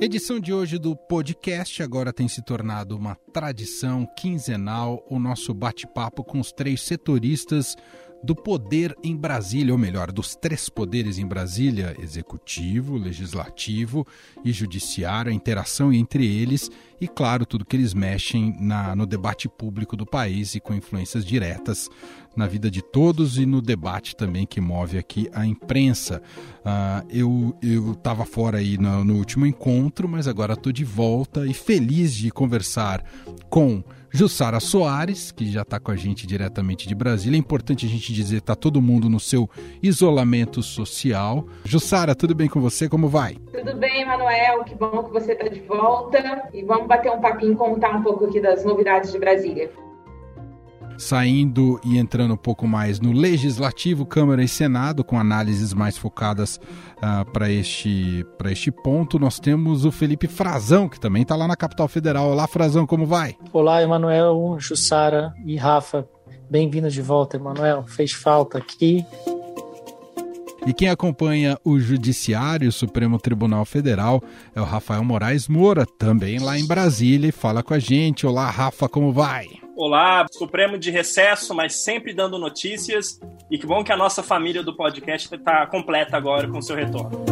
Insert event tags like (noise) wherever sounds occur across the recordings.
Edição de hoje do podcast agora tem se tornado uma tradição quinzenal o nosso bate-papo com os três setoristas do poder em Brasília, ou melhor, dos três poderes em Brasília: executivo, legislativo e judiciário, a interação entre eles e, claro, tudo que eles mexem na, no debate público do país e com influências diretas na vida de todos e no debate também que move aqui a imprensa. Uh, eu estava fora aí no, no último encontro, mas agora estou de volta e feliz de conversar com Jussara Soares, que já está com a gente diretamente de Brasília. É importante a gente dizer, está todo mundo no seu isolamento social. Jussara, tudo bem com você? Como vai? Tudo bem, Manuel. Que bom que você está de volta. E vamos bater um papinho, contar um pouco aqui das novidades de Brasília saindo e entrando um pouco mais no Legislativo, Câmara e Senado, com análises mais focadas uh, para este, este ponto. Nós temos o Felipe Frazão, que também está lá na capital federal. Olá, Frazão, como vai? Olá, Emanuel, Jussara e Rafa. Bem-vindos de volta, Emanuel. Fez falta aqui. E quem acompanha o Judiciário, o Supremo Tribunal Federal, é o Rafael Moraes Moura, também lá em Brasília, e fala com a gente. Olá, Rafa, como vai? Olá, Supremo de recesso, mas sempre dando notícias. E que bom que a nossa família do podcast está completa agora com seu retorno.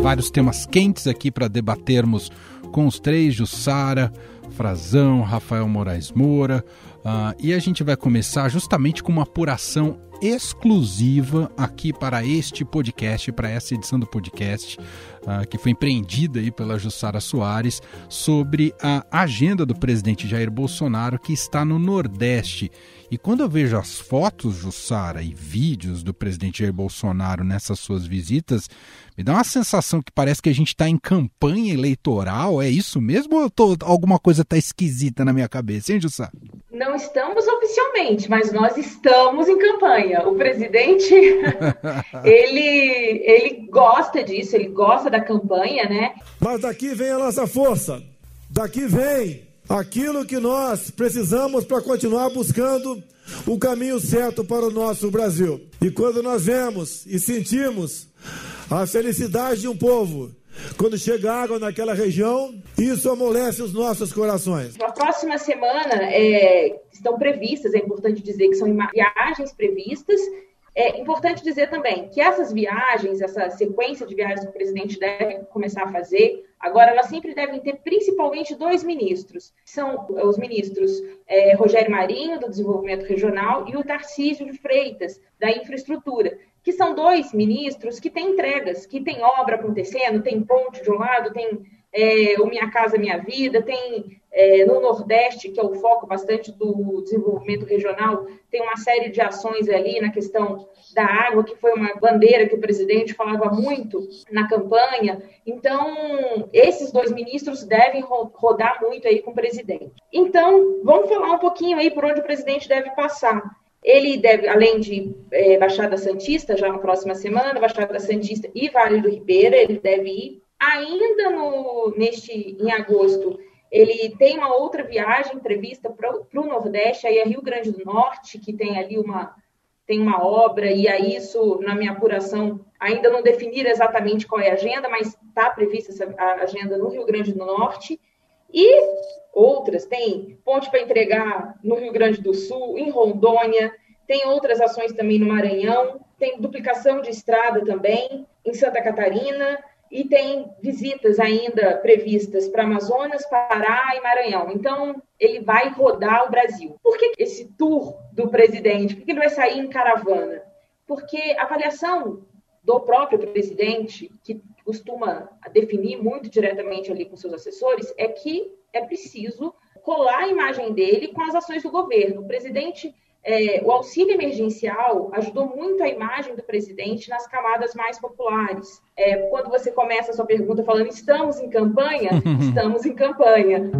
Vários temas quentes aqui para debatermos com os três, Jussara, Frazão, Rafael Moraes Moura. Uh, e a gente vai começar justamente com uma apuração exclusiva aqui para este podcast, para essa edição do podcast, uh, que foi empreendida aí pela Jussara Soares, sobre a agenda do presidente Jair Bolsonaro que está no Nordeste. E quando eu vejo as fotos, Jussara, e vídeos do presidente Jair Bolsonaro nessas suas visitas, me dá uma sensação que parece que a gente está em campanha eleitoral. É isso mesmo ou tô, alguma coisa está esquisita na minha cabeça, hein, Jussara? Não estamos oficialmente, mas nós estamos em campanha. O presidente, (laughs) ele, ele gosta disso, ele gosta da campanha, né? Mas daqui vem a nossa força, daqui vem aquilo que nós precisamos para continuar buscando o caminho certo para o nosso Brasil. E quando nós vemos e sentimos a felicidade de um povo, quando chega água naquela região, isso amolece os nossos corações. Na próxima semana é, estão previstas, é importante dizer que são viagens previstas é importante dizer também que essas viagens, essa sequência de viagens que o presidente deve começar a fazer, agora elas sempre devem ter principalmente dois ministros. São os ministros é, Rogério Marinho, do Desenvolvimento Regional, e o Tarcísio de Freitas, da Infraestrutura, que são dois ministros que têm entregas, que têm obra acontecendo, tem ponte de um lado, tem é, o Minha Casa Minha Vida, tem é, no Nordeste, que é o foco bastante do desenvolvimento regional, tem uma série de ações ali na questão da água, que foi uma bandeira que o presidente falava muito na campanha. Então, esses dois ministros devem rodar muito aí com o presidente. Então, vamos falar um pouquinho aí por onde o presidente deve passar. Ele deve, além de é, Baixada Santista, já na próxima semana, Baixada Santista e Vale do Ribeira, ele deve ir Ainda no, neste, em agosto, ele tem uma outra viagem prevista para o Nordeste, aí é Rio Grande do Norte, que tem ali uma, tem uma obra, e aí isso, na minha apuração, ainda não definir exatamente qual é a agenda, mas está prevista essa agenda no Rio Grande do Norte. E outras, tem ponte para entregar no Rio Grande do Sul, em Rondônia, tem outras ações também no Maranhão, tem duplicação de estrada também em Santa Catarina, e tem visitas ainda previstas para Amazonas, Pará e Maranhão. Então, ele vai rodar o Brasil. Por que esse tour do presidente? Por que ele vai sair em caravana? Porque a avaliação do próprio presidente, que costuma definir muito diretamente ali com seus assessores, é que é preciso colar a imagem dele com as ações do governo. O presidente é, o auxílio emergencial ajudou muito a imagem do presidente nas camadas mais populares. É, quando você começa a sua pergunta falando estamos em campanha, (laughs) estamos em campanha.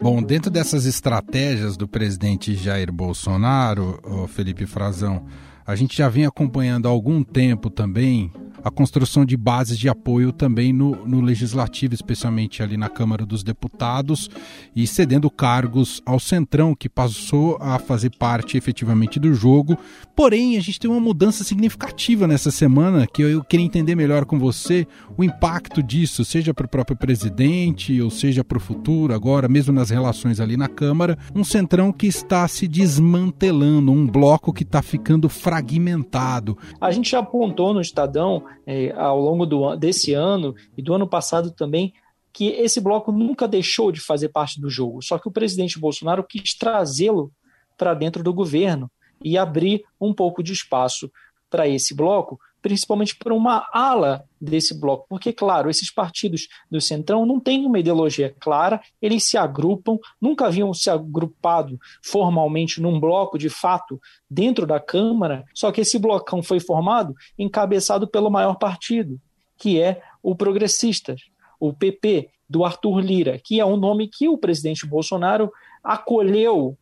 Bom, dentro dessas estratégias do presidente Jair Bolsonaro, Felipe Frazão, a gente já vem acompanhando há algum tempo também a construção de bases de apoio também no, no legislativo, especialmente ali na Câmara dos Deputados, e cedendo cargos ao Centrão, que passou a fazer parte efetivamente do jogo. Porém, a gente tem uma mudança significativa nessa semana que eu queria entender melhor com você o impacto disso, seja para o próprio presidente ou seja para o futuro, agora, mesmo nas relações ali na Câmara. Um Centrão que está se desmantelando, um bloco que está ficando fragmentado. A gente já apontou no Estadão é, ao longo do, desse ano e do ano passado também que esse bloco nunca deixou de fazer parte do jogo, só que o presidente Bolsonaro quis trazê-lo para dentro do governo e abrir um pouco de espaço para esse bloco, principalmente para uma ala desse bloco, porque, claro, esses partidos do Centrão não têm uma ideologia clara, eles se agrupam, nunca haviam se agrupado formalmente num bloco de fato dentro da Câmara, só que esse blocão foi formado encabeçado pelo maior partido, que é o Progressistas, o PP, do Arthur Lira, que é um nome que o presidente Bolsonaro acolheu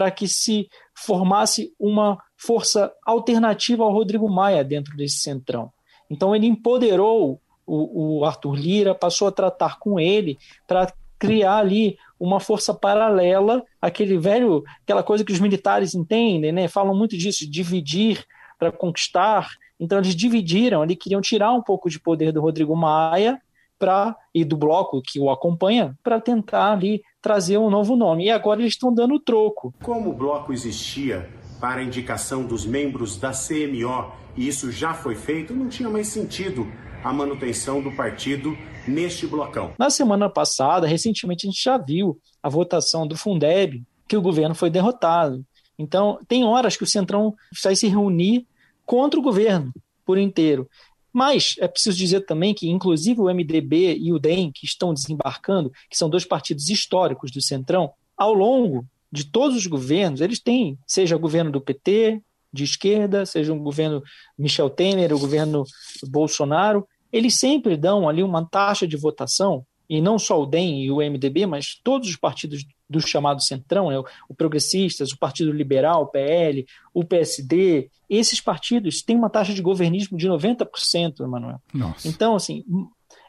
para que se formasse uma força alternativa ao Rodrigo Maia dentro desse centrão. Então ele empoderou o, o Arthur Lira, passou a tratar com ele para criar ali uma força paralela aquele velho, aquela coisa que os militares entendem, né? Falam muito disso, dividir para conquistar. Então eles dividiram, ali queriam tirar um pouco de poder do Rodrigo Maia para e do bloco que o acompanha para tentar ali trazer um novo nome. E agora eles estão dando troco. Como o bloco existia para a indicação dos membros da CMO e isso já foi feito, não tinha mais sentido a manutenção do partido neste blocão. Na semana passada, recentemente, a gente já viu a votação do Fundeb, que o governo foi derrotado. Então, tem horas que o Centrão vai se reunir contra o governo por inteiro. Mas é preciso dizer também que, inclusive, o MDB e o DEM, que estão desembarcando, que são dois partidos históricos do Centrão, ao longo de todos os governos, eles têm, seja o governo do PT, de esquerda, seja o governo Michel Temer, o governo Bolsonaro, eles sempre dão ali uma taxa de votação, e não só o DEM e o MDB, mas todos os partidos do chamado Centrão, né, o Progressistas, o Partido Liberal, o PL, o PSD, esses partidos têm uma taxa de governismo de 90%, Emanuel. Então, assim,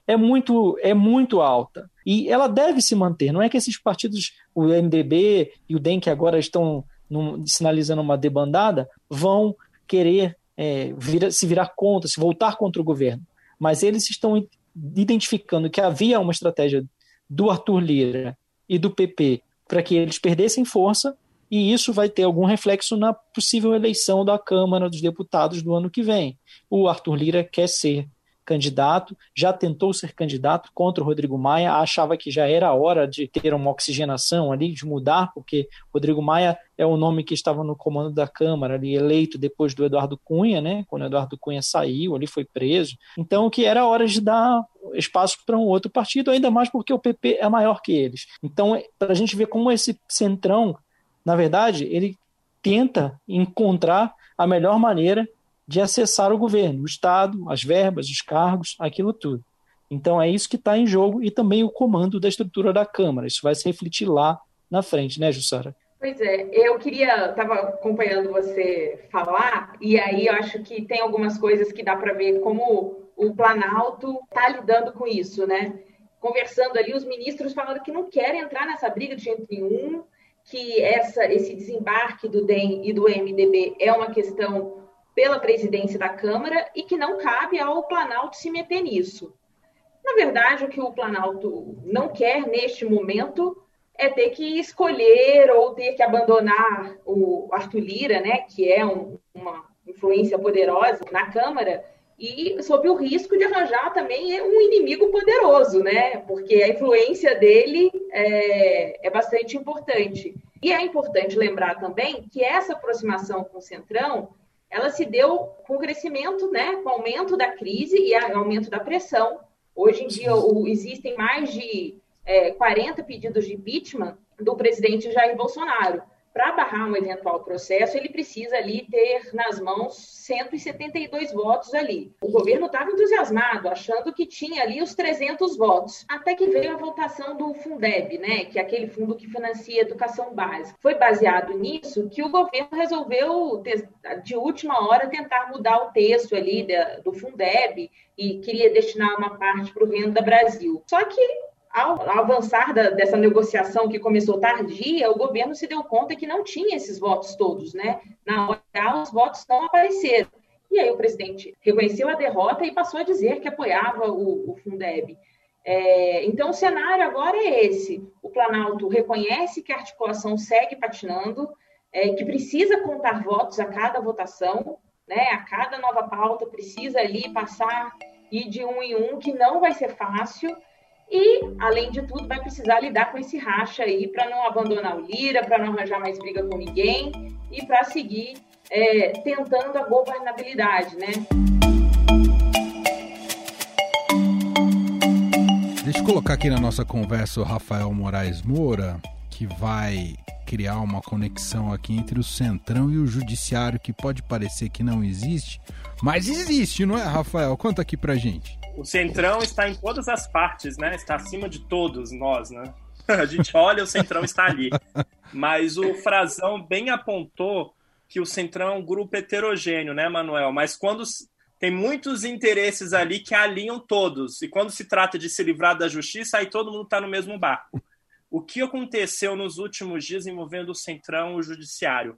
é muito, é muito alta. E ela deve se manter. Não é que esses partidos, o MDB e o DEM, que agora estão num, sinalizando uma debandada, vão querer é, vir, se virar contra, se voltar contra o governo. Mas eles estão identificando que havia uma estratégia do Arthur Lira e do PP para que eles perdessem força, e isso vai ter algum reflexo na possível eleição da Câmara dos Deputados do ano que vem. O Arthur Lira quer ser candidato, já tentou ser candidato contra o Rodrigo Maia, achava que já era hora de ter uma oxigenação ali, de mudar, porque Rodrigo Maia é o nome que estava no comando da Câmara, ali eleito depois do Eduardo Cunha, né? Quando o Eduardo Cunha saiu, ali foi preso. Então, que era hora de dar espaço para um outro partido, ainda mais porque o PP é maior que eles. Então, para a gente ver como esse centrão, na verdade, ele tenta encontrar a melhor maneira de acessar o governo, o Estado, as verbas, os cargos, aquilo tudo. Então é isso que está em jogo e também o comando da estrutura da Câmara. Isso vai se refletir lá na frente, né, Jussara? Pois é, eu queria, estava acompanhando você falar, e aí eu acho que tem algumas coisas que dá para ver como o Planalto está lidando com isso, né? Conversando ali, os ministros falando que não querem entrar nessa briga de jeito nenhum, que essa, esse desembarque do DEM e do MDB é uma questão pela presidência da Câmara e que não cabe ao Planalto se meter nisso. Na verdade, o que o Planalto não quer neste momento é ter que escolher ou ter que abandonar o Arthur Lira, né, que é um, uma influência poderosa na Câmara, e sob o risco de arranjar também um inimigo poderoso, né? Porque a influência dele é, é bastante importante. E é importante lembrar também que essa aproximação com o Centrão ela se deu com o crescimento, né, com o aumento da crise e aumento da pressão. Hoje em dia o, existem mais de é, 40 pedidos de impeachment do presidente Jair Bolsonaro. Para barrar um eventual processo, ele precisa ali ter nas mãos 172 votos ali. O governo estava entusiasmado, achando que tinha ali os 300 votos, até que veio a votação do Fundeb, né, que é aquele fundo que financia a educação básica. Foi baseado nisso que o governo resolveu, de última hora, tentar mudar o texto ali do Fundeb e queria destinar uma parte para o Renda Brasil. Só que ao avançar da, dessa negociação que começou tardia, o governo se deu conta que não tinha esses votos todos, né? Na hora, os votos não apareceram. E aí o presidente reconheceu a derrota e passou a dizer que apoiava o, o Fundeb. É, então, o cenário agora é esse: o Planalto reconhece que a articulação segue patinando, é, que precisa contar votos a cada votação, né, a cada nova pauta precisa ali passar e de um em um, que não vai ser fácil. E, além de tudo, vai precisar lidar com esse racha aí para não abandonar o Lira, para não arranjar mais briga com ninguém e para seguir é, tentando a governabilidade, né? Deixa eu colocar aqui na nossa conversa o Rafael Moraes Moura, que vai criar uma conexão aqui entre o Centrão e o Judiciário, que pode parecer que não existe, mas existe, não é, Rafael? Conta aqui pra gente o Centrão está em todas as partes, né? Está acima de todos nós, né? (laughs) A gente olha, o Centrão está ali. Mas o Frazão bem apontou que o Centrão é um grupo heterogêneo, né, Manuel? Mas quando tem muitos interesses ali que alinham todos. E quando se trata de se livrar da justiça, aí todo mundo está no mesmo barco. O que aconteceu nos últimos dias envolvendo o Centrão e o Judiciário?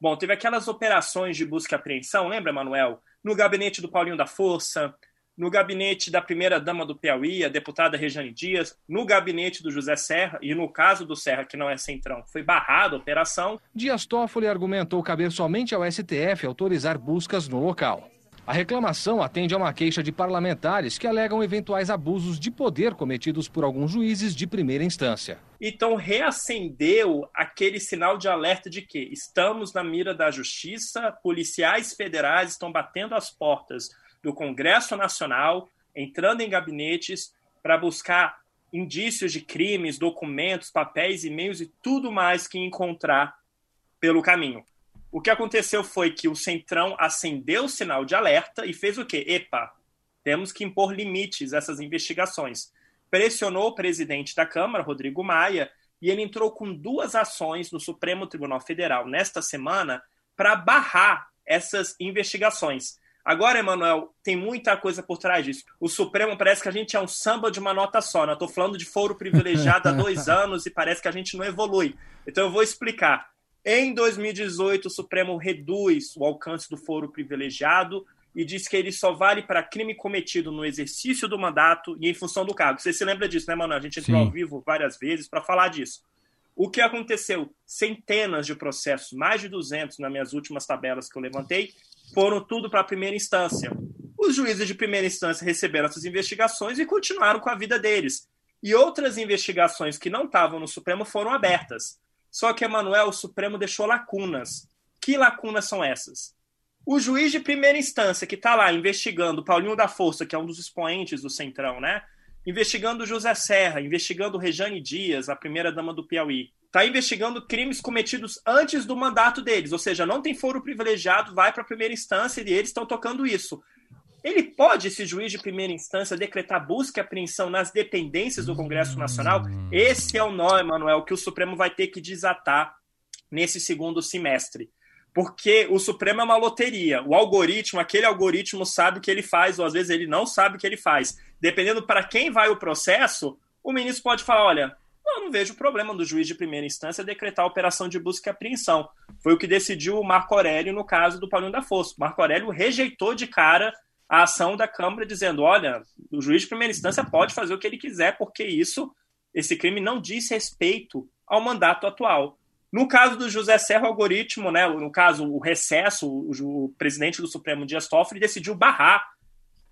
Bom, teve aquelas operações de busca e apreensão, lembra, Manuel? No gabinete do Paulinho da Força, no gabinete da primeira-dama do Piauí, a deputada Rejane Dias, no gabinete do José Serra, e no caso do Serra, que não é centrão, foi barrada a operação. Dias Toffoli argumentou caber somente ao STF autorizar buscas no local. A reclamação atende a uma queixa de parlamentares que alegam eventuais abusos de poder cometidos por alguns juízes de primeira instância. Então reacendeu aquele sinal de alerta de que estamos na mira da justiça, policiais federais estão batendo as portas do Congresso Nacional, entrando em gabinetes para buscar indícios de crimes, documentos, papéis, e-mails e tudo mais que encontrar pelo caminho. O que aconteceu foi que o Centrão acendeu o sinal de alerta e fez o quê? Epa, temos que impor limites a essas investigações. Pressionou o presidente da Câmara, Rodrigo Maia, e ele entrou com duas ações no Supremo Tribunal Federal nesta semana para barrar essas investigações. Agora, Emanuel, tem muita coisa por trás disso. O Supremo parece que a gente é um samba de uma nota só. Né? Estou falando de foro privilegiado há (laughs) dois anos e parece que a gente não evolui. Então eu vou explicar. Em 2018, o Supremo reduz o alcance do foro privilegiado e diz que ele só vale para crime cometido no exercício do mandato e em função do cargo. Você se lembra disso, né, Manuel? A gente entrou Sim. ao vivo várias vezes para falar disso. O que aconteceu? Centenas de processos, mais de 200 nas minhas últimas tabelas que eu levantei, foram tudo para a primeira instância. Os juízes de primeira instância receberam essas investigações e continuaram com a vida deles. E outras investigações que não estavam no Supremo foram abertas. Só que, Emanuel, o Supremo deixou lacunas. Que lacunas são essas? O juiz de primeira instância, que está lá investigando Paulinho da Força, que é um dos expoentes do Centrão, né? Investigando José Serra, investigando Rejane Dias, a primeira-dama do Piauí está investigando crimes cometidos antes do mandato deles, ou seja, não tem foro privilegiado, vai para a primeira instância e eles estão tocando isso. Ele pode, esse juiz de primeira instância, decretar busca e apreensão nas dependências do Congresso Nacional? Esse é o nó, Emanuel, que o Supremo vai ter que desatar nesse segundo semestre. Porque o Supremo é uma loteria. O algoritmo, aquele algoritmo sabe o que ele faz, ou às vezes ele não sabe o que ele faz. Dependendo para quem vai o processo, o ministro pode falar: olha, eu não vejo problema do juiz de primeira instância decretar a operação de busca e apreensão. Foi o que decidiu o Marco Aurélio no caso do Paulinho da Força. O Marco Aurélio rejeitou de cara a ação da Câmara, dizendo: olha, o juiz de primeira instância pode fazer o que ele quiser, porque isso, esse crime não diz respeito ao mandato atual. No caso do José Serra, o algoritmo, né, no caso, o recesso, o, o presidente do Supremo Dias Toffoli decidiu barrar,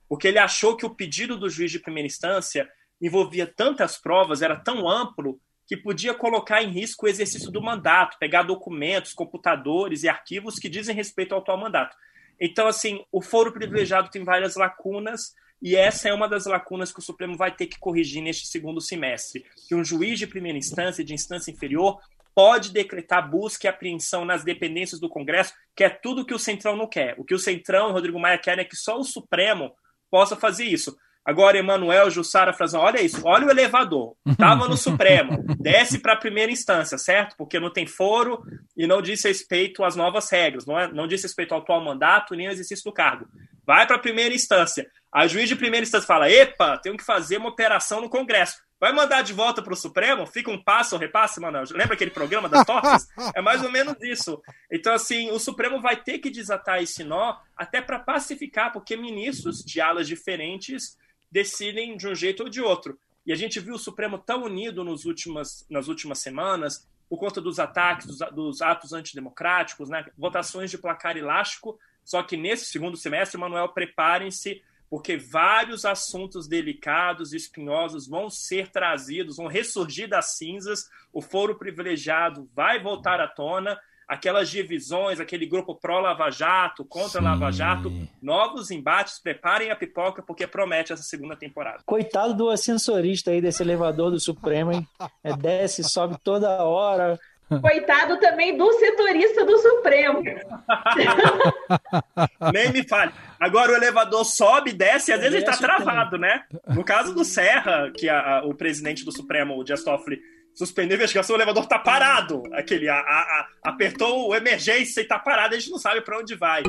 porque ele achou que o pedido do juiz de primeira instância envolvia tantas provas, era tão amplo, que podia colocar em risco o exercício do mandato, pegar documentos, computadores e arquivos que dizem respeito ao atual mandato. Então, assim, o foro privilegiado tem várias lacunas, e essa é uma das lacunas que o Supremo vai ter que corrigir neste segundo semestre. Que um juiz de primeira instância, de instância inferior, pode decretar busca e apreensão nas dependências do Congresso, que é tudo que o Centrão não quer. O que o Centrão, Rodrigo Maia, quer é que só o Supremo possa fazer isso. Agora, Emanuel, Jussara, Frazão, olha isso, olha o elevador. Estava no Supremo, (laughs) desce para a primeira instância, certo? Porque não tem foro e não diz respeito às novas regras, não, é, não diz respeito ao atual mandato nem ao exercício do cargo. Vai para a primeira instância. A juiz de primeira instância fala: epa, tenho que fazer uma operação no Congresso. Vai mandar de volta para o Supremo? Fica um passo ou repasse, Manuel? Lembra aquele programa das tortas? (laughs) É mais ou menos isso. Então, assim, o Supremo vai ter que desatar esse nó até para pacificar, porque ministros de alas diferentes decidem de um jeito ou de outro. E a gente viu o Supremo tão unido nos últimas, nas últimas semanas, por conta dos ataques, dos, dos atos antidemocráticos, né? votações de placar elástico. Só que nesse segundo semestre, Manuel, preparem-se, porque vários assuntos delicados e espinhosos vão ser trazidos, vão ressurgir das cinzas, o foro privilegiado vai voltar à tona aquelas divisões, aquele grupo pró-Lava Jato, contra Sim. Lava Jato, novos embates, preparem a pipoca porque promete essa segunda temporada. Coitado do ascensorista aí desse elevador do Supremo, hein? É, desce, sobe toda hora. Coitado também do setorista do Supremo. (laughs) Nem me fale. Agora o elevador sobe, desce e às vezes ele está travado, né? No caso do Serra, que a, a, o presidente do Supremo, o Dias Toffoli, suspender a investigação, o elevador tá parado. Aquele, a, a, a, apertou o emergência e tá parado, a gente não sabe para onde vai.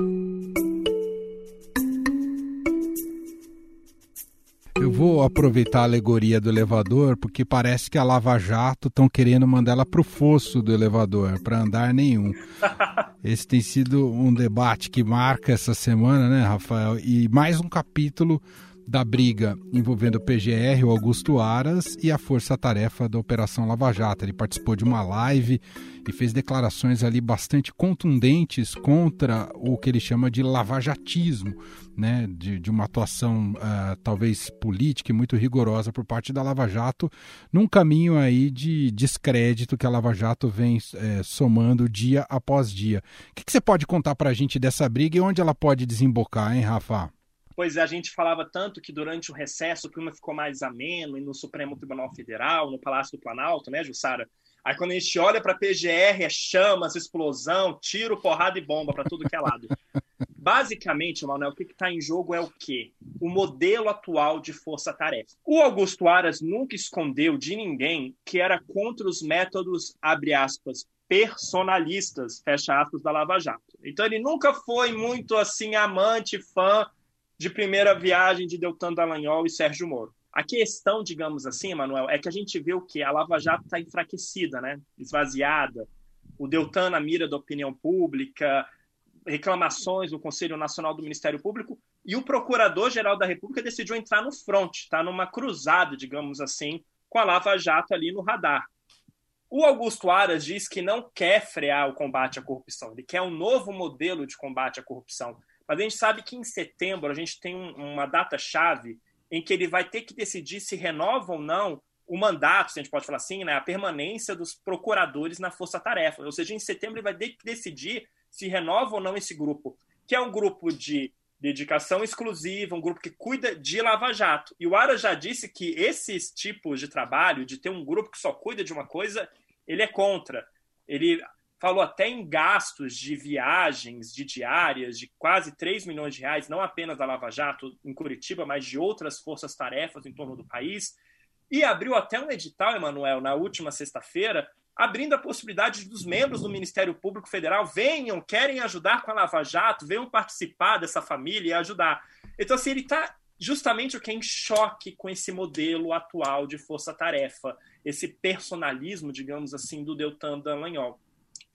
Eu vou aproveitar a alegoria do elevador, porque parece que a Lava Jato estão querendo mandar ela para o fosso do elevador, para andar nenhum. (laughs) Esse tem sido um debate que marca essa semana, né, Rafael? E mais um capítulo da briga envolvendo o PGR, o Augusto Aras, e a força-tarefa da Operação Lava Jato. Ele participou de uma live e fez declarações ali bastante contundentes contra o que ele chama de lavajatismo, né? de, de uma atuação uh, talvez política e muito rigorosa por parte da Lava Jato, num caminho aí de descrédito que a Lava Jato vem é, somando dia após dia. O que, que você pode contar para a gente dessa briga e onde ela pode desembocar, hein, Rafa? Pois é, a gente falava tanto que durante o recesso o clima ficou mais ameno e no Supremo Tribunal Federal, no Palácio do Planalto, né, Jussara? Aí quando a gente olha para a PGR, é chamas, explosão, tiro, porrada e bomba para tudo que é lado. (laughs) Basicamente, Manuel, o que está em jogo é o quê? O modelo atual de força-tarefa. O Augusto Aras nunca escondeu de ninguém que era contra os métodos, abre aspas, personalistas, fecha aspas, da Lava Jato. Então ele nunca foi muito assim amante, fã de primeira viagem de Deltan Dallagnol e Sérgio Moro. A questão, digamos assim, Manuel, é que a gente vê o que a Lava Jato está enfraquecida, né? esvaziada. O Deltan na mira da opinião pública, reclamações do Conselho Nacional do Ministério Público, e o Procurador-Geral da República decidiu entrar no front, está numa cruzada, digamos assim, com a Lava Jato ali no radar. O Augusto Aras diz que não quer frear o combate à corrupção, ele quer um novo modelo de combate à corrupção. Mas a gente sabe que em setembro a gente tem um, uma data-chave em que ele vai ter que decidir se renova ou não o mandato, se a gente pode falar assim, né, a permanência dos procuradores na força-tarefa. Ou seja, em setembro ele vai ter que decidir se renova ou não esse grupo, que é um grupo de dedicação exclusiva, um grupo que cuida de Lava Jato. E o Ara já disse que esses tipos de trabalho, de ter um grupo que só cuida de uma coisa, ele é contra. Ele falou até em gastos de viagens, de diárias, de quase 3 milhões de reais, não apenas da Lava Jato em Curitiba, mas de outras forças-tarefas em torno do país. E abriu até um edital, Emanuel, na última sexta-feira, abrindo a possibilidade dos membros do Ministério Público Federal venham, querem ajudar com a Lava Jato, venham participar dessa família e ajudar. Então, assim, ele está justamente o que é em choque com esse modelo atual de força-tarefa, esse personalismo, digamos assim, do Deltan Dallagnol.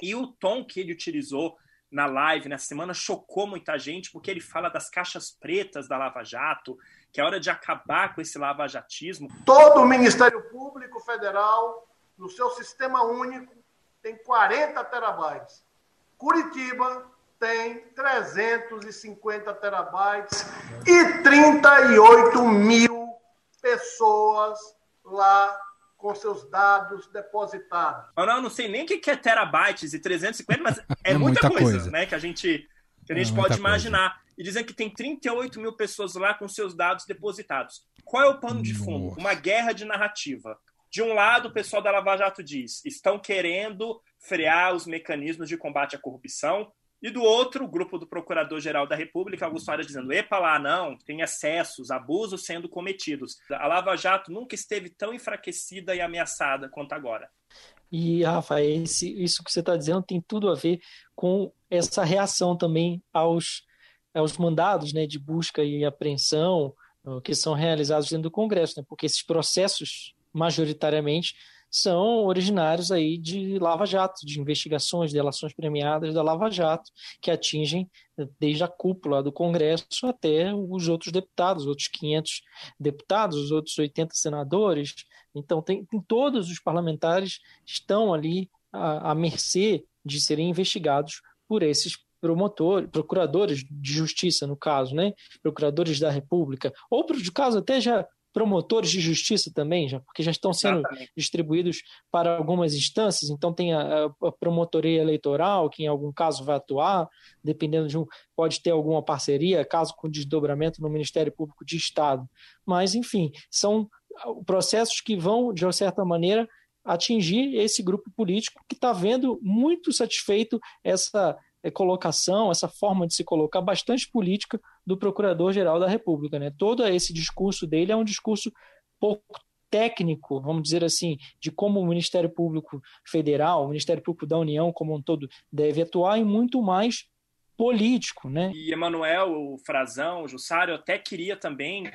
E o tom que ele utilizou na live nessa semana chocou muita gente, porque ele fala das caixas pretas da Lava Jato, que é hora de acabar com esse lavajatismo. Todo o Ministério Público Federal, no seu sistema único, tem 40 terabytes. Curitiba tem 350 terabytes e 38 mil pessoas lá com seus dados depositados. Eu não, eu não sei nem o que é terabytes e 350, mas (laughs) é, é muita, muita coisa, coisa, né? Que a gente, que a gente é pode imaginar. Coisa. E dizendo que tem 38 mil pessoas lá com seus dados depositados. Qual é o pano de fundo? Uma guerra de narrativa. De um lado, o pessoal da Lava Jato diz: estão querendo frear os mecanismos de combate à corrupção. E do outro, o grupo do Procurador-Geral da República, Augusto Aras, dizendo: epa lá, não, tem excessos, abusos sendo cometidos. A Lava Jato nunca esteve tão enfraquecida e ameaçada quanto agora. E, Rafa, esse, isso que você está dizendo tem tudo a ver com essa reação também aos, aos mandados né, de busca e apreensão que são realizados dentro do Congresso, né, porque esses processos majoritariamente são originários aí de Lava Jato, de investigações, de delações premiadas da Lava Jato, que atingem desde a cúpula do Congresso até os outros deputados, os outros 500 deputados, os outros 80 senadores. Então, tem, tem todos os parlamentares estão ali à, à mercê de serem investigados por esses promotores, procuradores de justiça, no caso, né? Procuradores da República, ou, de caso, até já promotores de justiça também, já, porque já estão sendo Exatamente. distribuídos para algumas instâncias, então tem a, a, promotoria eleitoral, que em algum caso vai atuar, dependendo de um, pode ter alguma parceria, caso com desdobramento no Ministério Público de Estado. Mas, enfim, são processos que vão, de uma certa maneira, atingir esse grupo político que está vendo muito satisfeito essa é, colocação, essa forma de se colocar bastante política do Procurador-Geral da República. Né? Todo esse discurso dele é um discurso pouco técnico, vamos dizer assim, de como o Ministério Público Federal, o Ministério Público da União como um todo deve atuar e muito mais político, né? E Emanuel, o Frazão, o Jussário, até queria também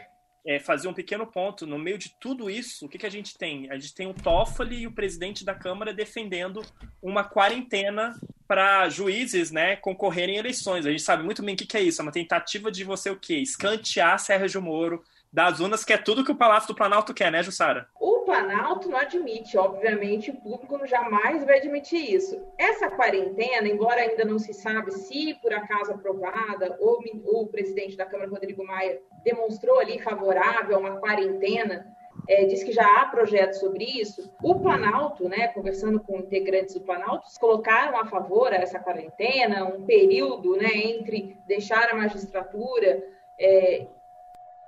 é, fazer um pequeno ponto. No meio de tudo isso, o que, que a gente tem? A gente tem o Toffoli e o presidente da Câmara defendendo uma quarentena para juízes né, concorrerem em eleições. A gente sabe muito bem o que, que é isso. É uma tentativa de você o quê? Escantear Sérgio Moro das urnas, que é tudo que o Palácio do Planalto quer, né, Jussara? O Planalto não admite, obviamente, o público jamais vai admitir isso. Essa quarentena, embora ainda não se sabe se por acaso aprovada, ou o presidente da Câmara, Rodrigo Maia, demonstrou ali favorável a uma quarentena, é, diz que já há projetos sobre isso. O Planalto, né, conversando com integrantes do Planalto, colocaram a favor essa quarentena, um período né, entre deixar a magistratura é,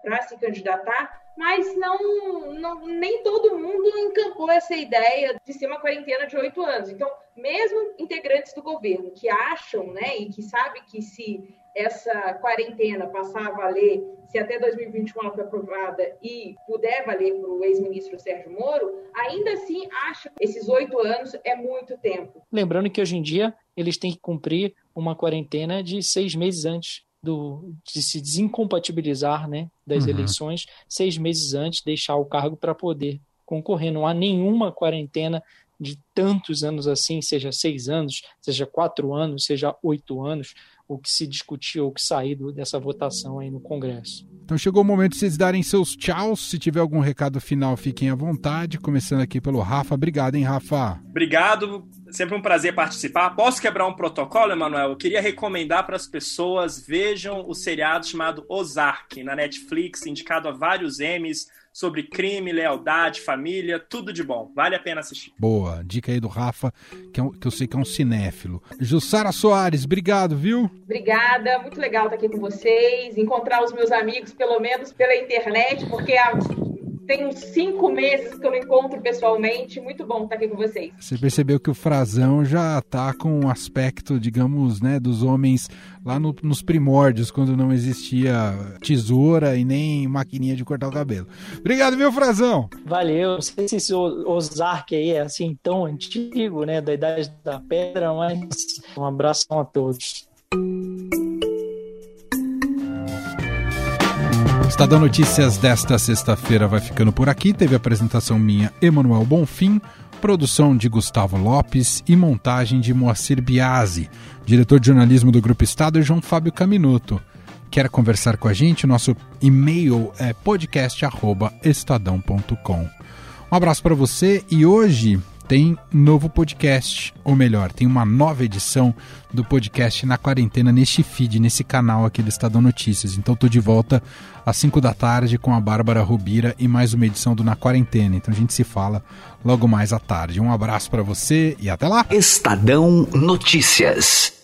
para se candidatar, mas não, não, nem todo mundo encampou essa ideia de ser uma quarentena de oito anos. Então, mesmo integrantes do governo que acham, né, e que sabem que se essa quarentena passar a valer, se até 2021 ela foi aprovada e puder valer para o ex-ministro Sérgio Moro, ainda assim acha que esses oito anos é muito tempo. Lembrando que hoje em dia eles têm que cumprir uma quarentena de seis meses antes do, de se desincompatibilizar né, das uhum. eleições, seis meses antes, deixar o cargo para poder concorrer. Não há nenhuma quarentena de tantos anos assim, seja seis anos, seja quatro anos, seja oito anos, o que se discutiu, o que saiu dessa votação aí no Congresso. Então chegou o momento de vocês darem seus tchauz. Se tiver algum recado final, fiquem à vontade. Começando aqui pelo Rafa. Obrigado, hein, Rafa? Obrigado. Sempre um prazer participar. Posso quebrar um protocolo, Emanuel? Eu queria recomendar para as pessoas vejam o seriado chamado Ozark, na Netflix, indicado a vários Emmys sobre crime, lealdade, família, tudo de bom. Vale a pena assistir. Boa, dica aí do Rafa, que, é um, que eu sei que é um cinéfilo. Jussara Soares, obrigado, viu? Obrigada, muito legal estar aqui com vocês, encontrar os meus amigos, pelo menos pela internet, porque a tem uns cinco meses que eu não encontro pessoalmente. Muito bom estar aqui com vocês. Você percebeu que o Frazão já está com um aspecto, digamos, né, dos homens lá no, nos primórdios, quando não existia tesoura e nem maquininha de cortar o cabelo. Obrigado, meu Frazão. Valeu. Não sei se esse Ozark aí é assim tão antigo, né, da idade da pedra, mas um abraço a todos. Estadão Notícias desta sexta-feira vai ficando por aqui. Teve apresentação minha, Emanuel Bonfim, produção de Gustavo Lopes e montagem de Moacir Biasi. Diretor de jornalismo do Grupo Estado é João Fábio Caminuto. Quer conversar com a gente? Nosso e-mail é podcast@estadão.com. Um abraço para você e hoje tem novo podcast, ou melhor, tem uma nova edição do podcast Na Quarentena neste feed, nesse canal aqui do Estadão Notícias. Então estou de volta às 5 da tarde com a Bárbara Rubira e mais uma edição do Na Quarentena. Então a gente se fala logo mais à tarde. Um abraço para você e até lá. Estadão Notícias.